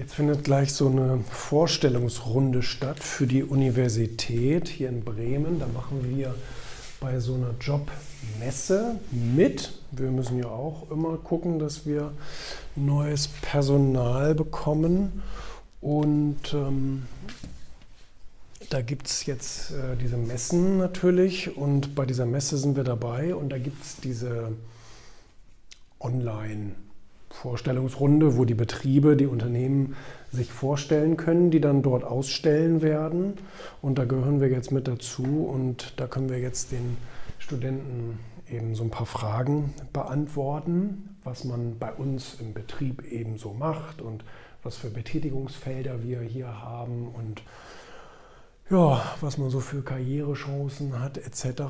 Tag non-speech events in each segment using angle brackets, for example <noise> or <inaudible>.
Jetzt findet gleich so eine Vorstellungsrunde statt für die Universität hier in Bremen. Da machen wir bei so einer Jobmesse mit. Wir müssen ja auch immer gucken, dass wir neues Personal bekommen. Und ähm, da gibt es jetzt äh, diese Messen natürlich. Und bei dieser Messe sind wir dabei. Und da gibt es diese Online- Vorstellungsrunde, wo die Betriebe, die Unternehmen sich vorstellen können, die dann dort ausstellen werden. Und da gehören wir jetzt mit dazu und da können wir jetzt den Studenten eben so ein paar Fragen beantworten, was man bei uns im Betrieb eben so macht und was für Betätigungsfelder wir hier haben und ja, was man so für Karrierechancen hat etc.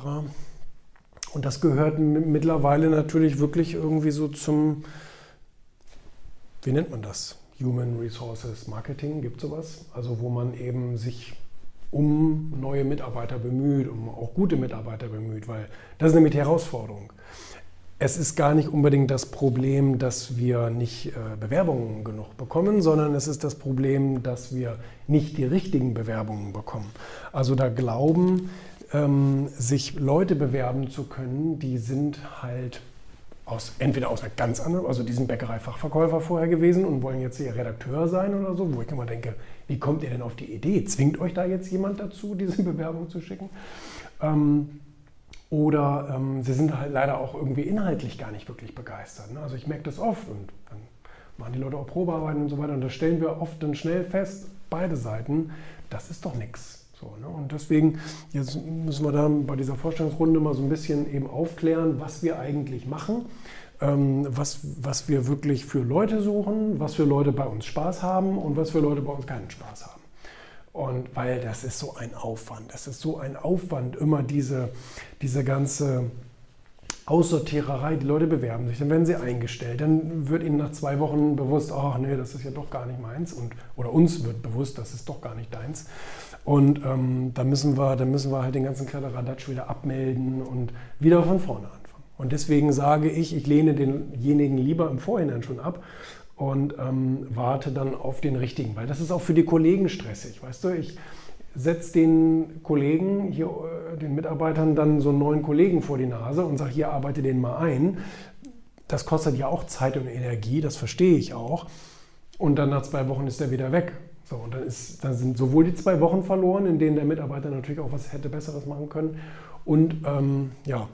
Und das gehört mittlerweile natürlich wirklich irgendwie so zum wie nennt man das? Human Resources Marketing, gibt sowas? Also wo man eben sich um neue Mitarbeiter bemüht, um auch gute Mitarbeiter bemüht, weil das ist nämlich die Herausforderung. Es ist gar nicht unbedingt das Problem, dass wir nicht äh, Bewerbungen genug bekommen, sondern es ist das Problem, dass wir nicht die richtigen Bewerbungen bekommen. Also da glauben, ähm, sich Leute bewerben zu können, die sind halt aus, entweder aus einer ganz anderen, also die sind Bäckerei-Fachverkäufer vorher gewesen und wollen jetzt hier Redakteur sein oder so, wo ich immer denke, wie kommt ihr denn auf die Idee? Zwingt euch da jetzt jemand dazu, diese <laughs> Bewerbung zu schicken? Ähm, oder ähm, sie sind halt leider auch irgendwie inhaltlich gar nicht wirklich begeistert. Ne? Also ich merke das oft und dann machen die Leute auch Probearbeiten und so weiter und da stellen wir oft dann schnell fest, beide Seiten, das ist doch nichts. So, ne? Und deswegen jetzt müssen wir da bei dieser Vorstellungsrunde mal so ein bisschen eben aufklären, was wir eigentlich machen, ähm, was, was wir wirklich für Leute suchen, was für Leute bei uns Spaß haben und was für Leute bei uns keinen Spaß haben. Und weil das ist so ein Aufwand, das ist so ein Aufwand, immer diese, diese ganze Aussortiererei, die Leute bewerben sich, dann werden sie eingestellt, dann wird ihnen nach zwei Wochen bewusst, ach nee, das ist ja doch gar nicht meins und, oder uns wird bewusst, das ist doch gar nicht deins. Und ähm, da, müssen wir, müssen wir halt den ganzen Kladderadatsch wieder abmelden und wieder von vorne anfangen. Und deswegen sage ich, ich lehne denjenigen lieber im Vorhinein schon ab und ähm, warte dann auf den richtigen, weil das ist auch für die Kollegen stressig. Weißt du, ich setze den Kollegen, hier, äh, den Mitarbeitern dann so einen neuen Kollegen vor die Nase und sage, hier arbeite den mal ein. Das kostet ja auch Zeit und Energie, das verstehe ich auch. Und dann nach zwei Wochen ist er wieder weg. So, und dann, ist, dann sind sowohl die zwei Wochen verloren, in denen der Mitarbeiter natürlich auch was hätte Besseres machen können. Und ähm, ja,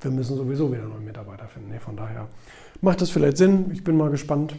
wir müssen sowieso wieder neue Mitarbeiter finden. Nee, von daher macht das vielleicht Sinn. Ich bin mal gespannt,